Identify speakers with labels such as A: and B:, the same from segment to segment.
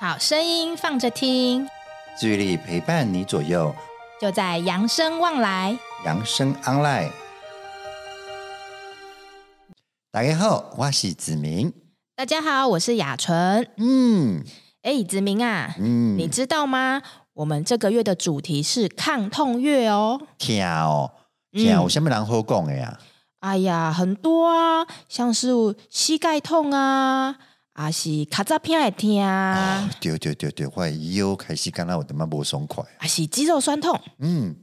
A: 好声音放着听，
B: 治愈力陪伴你左右，
A: 就在扬生望来，
B: 扬生 online。大家好，我是子明。
A: 大家好，我是雅纯。
B: 嗯，
A: 哎，子明啊，
B: 嗯，
A: 你知道吗？我们这个月的主题是抗痛月哦。
B: 听哦，天，有什么人好讲的呀？
A: 哎呀，很多啊，像是膝盖痛啊。啊是卡扎片来听啊！
B: 对对对对，我腰开始感到我他妈不爽快。
A: 啊是肌肉酸痛，
B: 嗯，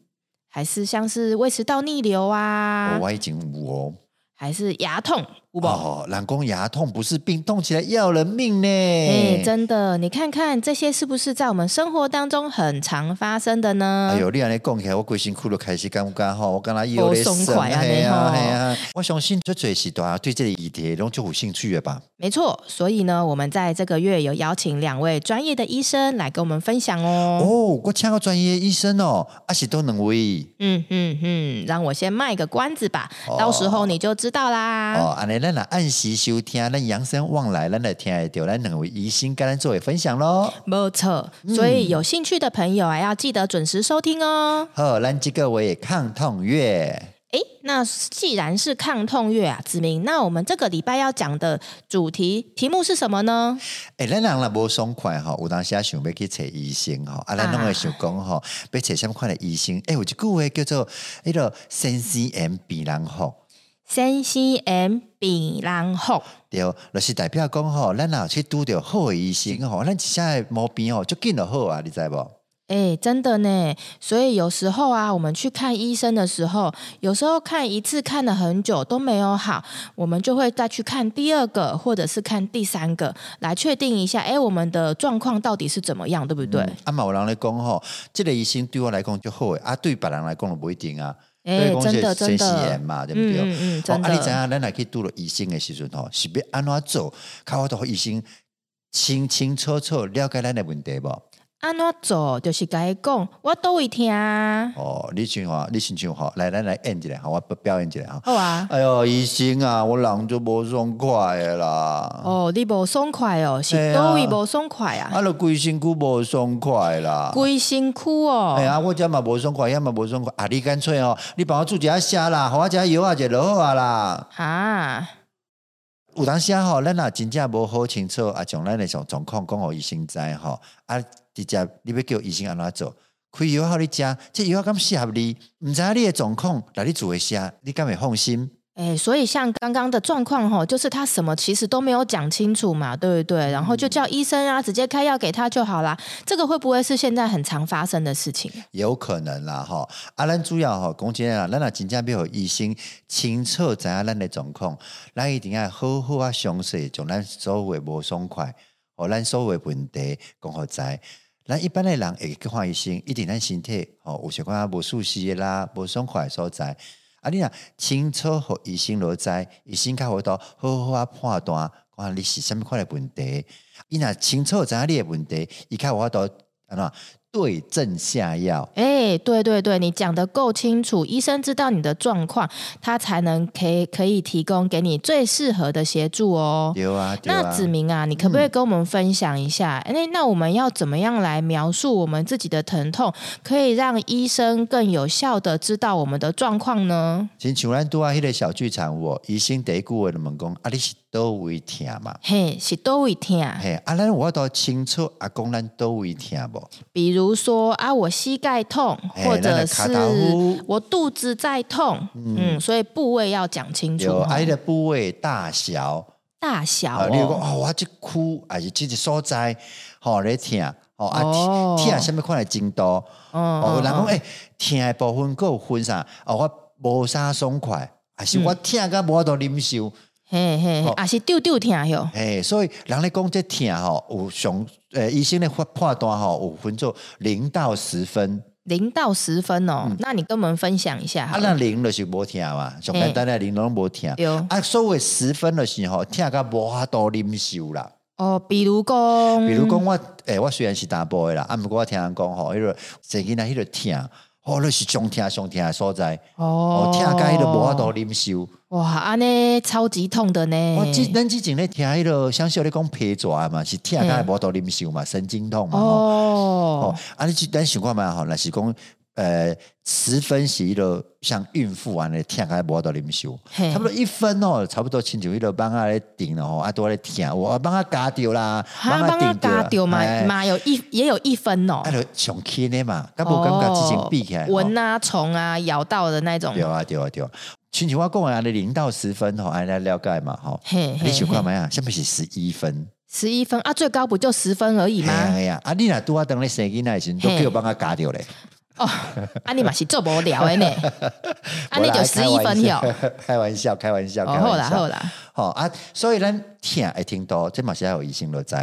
A: 还是像是胃食道逆流啊？
B: 我已经有哦。
A: 还是牙痛，
B: 哦，人工牙痛不是病，痛起来要人命呢。
A: 哎，真的，你看看这些是不是在我们生活当中很常发生的呢？
B: 哎呦，你安尼讲起来，我规身躯都开始感觉吼，我刚才
A: 有点松快啊，
B: 嘿啊嘿啊！我相信这最是大家对这个议题拢就有兴趣的吧？
A: 没错，所以呢，我们在这个月有邀请两位专业的医生来跟我们分享哦。
B: 哦，我请个专业医生哦，阿是都能为。
A: 嗯嗯嗯，让我先卖个关子吧，哦、到时候你就知道啦。
B: 哦，安尼咱来按时收听，咱养生旺来，咱来听得到，咱两位医生跟咱作为分享喽。
A: 没错，所以有兴趣的朋友啊，要记得准时收听哦。
B: 好，咱这个为抗痛月。
A: 哎，那既然是抗痛月啊，子明，那我们这个礼拜要讲的主题题目是什么呢？
B: 哎，咱人若无爽快哈，有当时啊想要去找医生哈，啊，咱拢会想讲哈，要找什么款的医生？哎，有一句话叫做那个先生缘比人好。
A: 先生缘比人好，
B: 对，就是代表讲吼，咱若去拄着好的医生吼，咱一下毛病吼就见得好啊，你知不？
A: 哎，真的呢。所以有时候啊，我们去看医生的时候，有时候看一次看了很久都没有好，我们就会再去看第二个，或者是看第三个，来确定一下，哎，我们的状况到底是怎么样，对不对？
B: 啊，某人来讲吼，这个医生对我来讲就好诶，啊，对别人来讲都不一定啊。
A: 哎，真的真的，
B: 嘛，对不对？
A: 嗯嗯，真的。
B: 啊，你知影，咱来去拄了医生的时阵吼，是要安怎做？靠我到医生清清楚楚了解咱的问题无？
A: 安怎做？就是甲伊讲，我都会听。
B: 哦，你像话，你先像话，来来来演一下，好，我表演一下吼。
A: 好啊。
B: 哎哟，医生啊，我人就无爽快的啦。
A: 哦，你无爽快哦，是都位无爽快啊？
B: 啊，就规身躯无爽快啦。
A: 规身躯哦。
B: 哎呀，我遮嘛无爽快，遐嘛无爽快。啊，你干脆哦，你帮我煮一下虾啦，互我加油啊，就落好啊啦。
A: 啊。
B: 有当时吼，咱若真正无好清楚啊，将咱的种状况讲互医生知吼啊。直接你要叫医生安怎做？开药好你食，这药敢适合你？唔知你的状况，来你做一下，你敢会放心？
A: 哎，所以像刚刚的状况吼，就是他什么其实都没有讲清楚嘛，对不对？然后就叫医生啊，直接开药给他就好啦。这个会不会是现在很常发生的事情？
B: 有可能啦，哈。啊，咱主要哈，讲真啊，咱若真正要医生清楚知影咱的状况，咱一定要好好啊详细将咱所有的无爽快，哦咱所有的问题讲好知。咱一般的人会去看医生，一定咱身体吼有些款无舒适的啦，无爽快的所在。啊，你若清楚和医生落知，医生较会到好好啊判断，看你是什么款的问题。伊若清楚知影你的问题，伊较会到安怎？对症下药，
A: 哎，对对对，你讲的够清楚，医生知道你的状况，他才能可以可以提供给你最适合的协助哦。
B: 有啊，
A: 那子明啊，你可不可以跟我们分享一下？哎、嗯，那我们要怎么样来描述我们自己的疼痛，可以让医生更有效的知道我们的状况呢？
B: 请像咱拄啊，迄个小剧场，我医生第一句话就问讲：啊，你是叨位痛嘛？
A: 嘿，是叨位听？
B: 嘿，啊，咱我都清楚啊，讲咱叨位痛无？
A: 比如。比如说啊，我膝盖痛，或者是我肚子在痛，嗯，嗯，所以部位要讲清楚。
B: 有挨的部位大小，
A: 大小、哦。
B: 你如果哦，我这哭还是这个所在，好咧痛，哦啊，痛什么款的真度？哦，哦然后哎，痛的部分够分啥？哦，我无啥爽快，还是我痛个无多忍受。
A: 嘿嘿，也是丢丢疼哟。
B: 嘿，所以人咧讲这疼吼，有上诶医生咧判判断吼，有分做零到十分。
A: 零到十分哦，嗯、那你跟我们分享一下。啊，
B: 那零就是无听嘛，上简单的零拢无听。有啊，所谓十分的时候，听个无法度忍受啦。
A: 哦，比如讲，
B: 比如讲我诶、欸，我虽然是大波的啦，啊，毋过我听人讲吼，迄个最近啊，迄个痛。哦，那是上痛上痛的所在，
A: 哦，
B: 痛甲伊都无法度忍受。
A: 哇，安尼超级痛的呢！
B: 我之咱之前咧听迄个，像是咧讲皮抓嘛，是痛甲伊无法度忍受嘛，神经痛嘛。
A: 哦，
B: 啊，你咱想看嘛吼，若是讲。呃，十分是一个像孕妇啊，那天还无到啉烧，差不多一分哦，差不多亲像一个帮他来顶了吼，啊都来舔，我帮他嘎掉啦，
A: 帮他嘎掉嘛，嘛有一也有一分哦，
B: 啊就上轻的嘛，敢无感觉之前比起来，
A: 蚊啊虫啊咬到的那种，
B: 对啊对啊对啊，亲像我讲的零到十分吼，安尼了解嘛吼，你想看没啊？下面是十一分，
A: 十一分啊，最高不就十分而已吗？
B: 哎呀，啊你若拄啊等咧生囡仔时，都叫我帮他嘎掉咧。
A: 哦，啊你嘛是做无聊的呢，啊你就十一分哟，
B: 开玩笑，开玩笑，
A: 哦，好啦好啦，
B: 好啊，所以咱听会听到，这嘛是要有医生都知。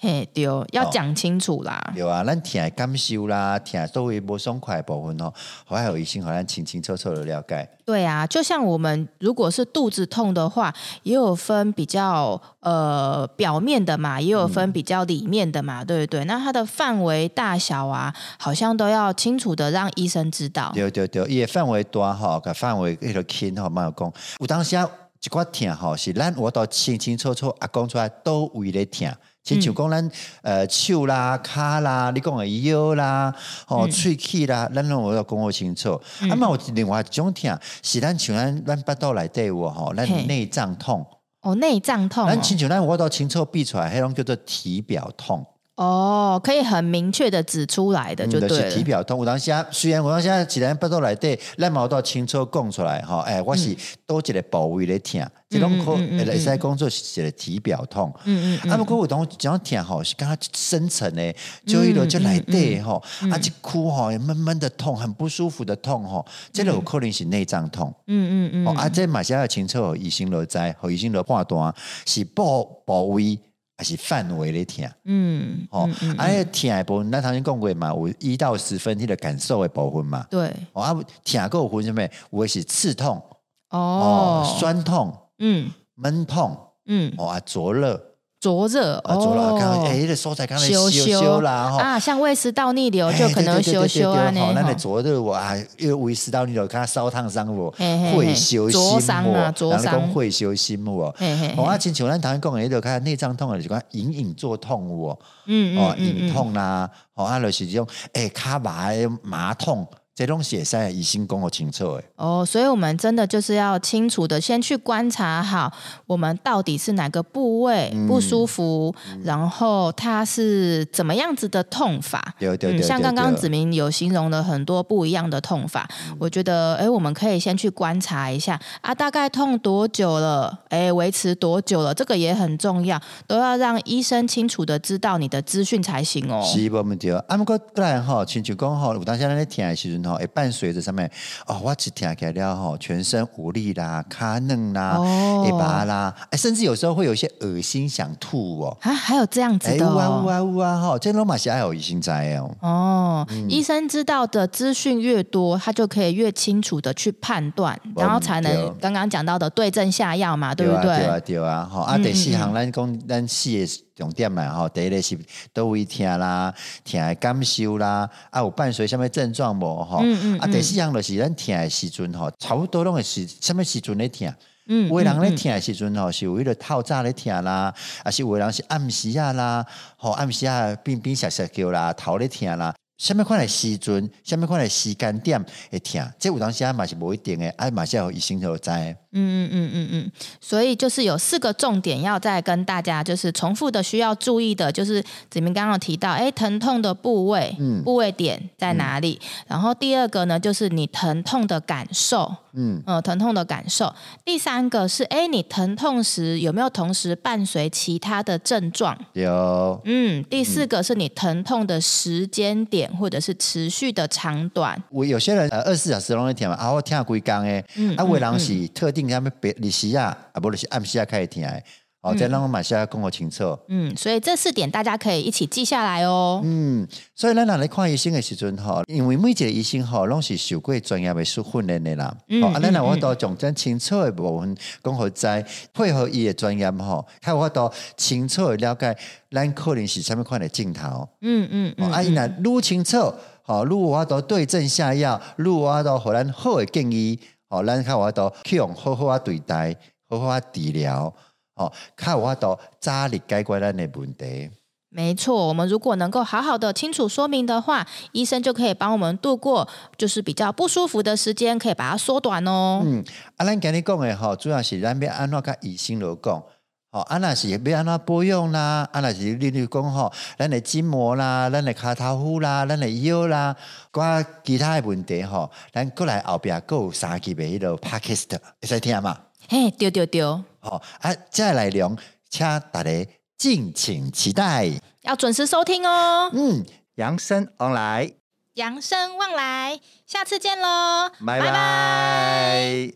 A: 嘿，对，要讲清楚啦。
B: 对、哦、啊，咱听的感受啦，听所谓不爽快的部分哦，还有医生好像清清楚楚的了解。
A: 对啊，就像我们如果是肚子痛的话，也有分比较呃表面的嘛，也有分比较里面的嘛，嗯、对不对？那它的范围大小啊，好像都要清楚的让医生知道。
B: 对对对，伊范围大哈，个范围迄个轻哈，蛮有讲。有当时啊，一寡痛哈，是咱我都清清楚楚啊讲出来，都为咧痛。亲像讲咱呃手啦、骹啦，你讲的腰啦、哦喙齿啦，咱拢有要讲好清楚。嗯、啊嘛，有另外一种痛，是咱像咱咱腹肚内底有吼，咱内脏痛。
A: 哦，内脏痛、哦。
B: 咱亲像咱我都清楚比出来，迄种叫做体表痛。
A: 哦，可以很明确的指出来的，就对了。
B: 嗯就是、体表痛，我当时虽然我当时既然不都来对，咱毛都清楚讲出来哈。哎，我是多一个部位咧痛，这种可会使工作是一个体表痛。嗯嗯。啊，不过有当这种痛吼是刚刚深层的，就一路就来对吼，啊，一哭吼闷闷的痛，很不舒服的痛吼，这个有可能是内脏痛。嗯嗯嗯。啊，这马上要清楚，医生都知，和医生都判断是部部位。还是范围的痛，嗯，哦，而且痛的部分，咱头先讲过嘛，有一到十分，你的感受的部分嘛，
A: 对，
B: 哦，啊，疼够分什么？有的是刺痛，哦，酸痛，嗯，闷痛，嗯，哦啊，灼热。
A: 灼热哦，
B: 哎，这所在刚才修修啦哈
A: 啊，像胃食道逆流就可能修修啊呢。
B: 那你灼热哇，因为胃食道逆流，看烧烫伤我，会修心
A: 木，然后
B: 讲会修心木哦。我啊，亲像咱头先讲的，你就看内脏痛啊，就讲隐隐作痛哦，嗯哦，隐痛啦，哦啊，就是这种哎，卡麻麻痛。这东西也是要医生讲得清楚诶。
A: 哦，所以我们真的就是要清楚的先去观察好，我们到底是哪个部位不舒服，嗯、然后它是怎么样子的痛法。
B: 对对对，
A: 像刚刚子明有形容了很多不一样的痛法，嗯、我觉得哎，我们可以先去观察一下啊，大概痛多久了？哎，维持多久了？这个也很重要，都要让医生清楚的知道你的资讯才行哦。
B: 是，没问题。啊，不过当然哈，亲像讲哈，有当时咱咧听的时阵。哦，伴随着上面哦，我只听起来哈，全身无力啦，卡嫩啦，一把啦，哎，甚至有时候会有一些恶心，想吐哦。
A: 啊，还有这样子的哦，
B: 呜啊呜啊哈，这罗马西还有疑心在哦。
A: 哦，医生知道的资讯越多，他就可以越清楚的去判断，然后才能刚刚讲到的对症下药嘛，对不对？
B: 对啊，对啊，哈，啊，第四行咱讲咱细重点嘛，吼，第一个是倒位听啦，听的感受啦，啊，有伴随什么症状无吼？啊，第四项就是咱听的时阵吼，差不多拢是什么时阵咧听？嗯，有的人咧听的时阵吼，是有迄个透早咧疼啦，啊，是有的人是暗时啊啦，吼，暗时啊，冰冰石石叫啦，头咧听啦。什么款的时阵，什么款的时间点会疼，这有当时啊嘛是无一定的，啊嘛是要医生都知。嗯
A: 嗯嗯嗯嗯，所以就是有四个重点要再跟大家就是重复的需要注意的，就是子明刚刚提到，哎，疼痛的部位，嗯，部位点在哪里？嗯、然后第二个呢，就是你疼痛的感受，嗯呃，疼痛的感受。第三个是，哎，你疼痛时有没有同时伴随其他的症状？
B: 有。
A: 嗯，第四个是你疼痛的时间点。或者是持续的长短，
B: 我有些人呃二十四小时拢在听嘛，啊我听几工诶，嗯、啊有的人是特定他们别日时啊，啊不就是暗时啊开始听诶。哦，再让我马上跟我清楚。
A: 嗯，所以这四点大家可以一起记下来哦。
B: 嗯，所以咱来看医生的时阵哈，因为每一个医生哈，拢是受过专业的训练的啦。嗯，啊，咱来我都讲真清楚的部分，讲好在配合伊的专业吼，还有我都清楚的了解咱可能是什么款的镜头。嗯嗯，啊，伊那愈清楚。好，如果我都对症下药，如果我都互咱好的建议，好，咱看我都用好好啊对待，好好啊治疗，好，看我都早日解决咱的问题。
A: 没错，我们如果能够好好的清楚说明的话，医生就可以帮我们度过就是比较不舒服的时间，可以把它缩短哦。
B: 嗯，啊，咱今日讲的吼，主要是咱要安怎甲医生来讲，吼，啊，那是要安怎保养啦，啊，那是例如讲吼，咱的筋膜啦，咱的卡头夫啦，咱的腰啦，挂其他的问题吼，咱过来后边各有三级的迄个 podcast，会使听吗？
A: 嘿，丢丢丢，
B: 好，啊，再来聊，请大家。敬请期待，
A: 要准时收听哦。
B: 嗯，扬生旺来，
A: 扬生旺来，下次见喽，
B: 拜拜。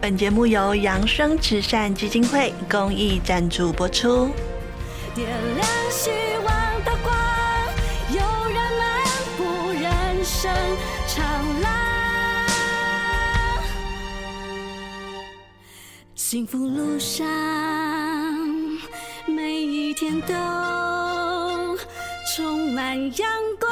C: 本节目由扬生慈善基金会公益赞助播出。点亮希幸福路上。每一天都充满阳光。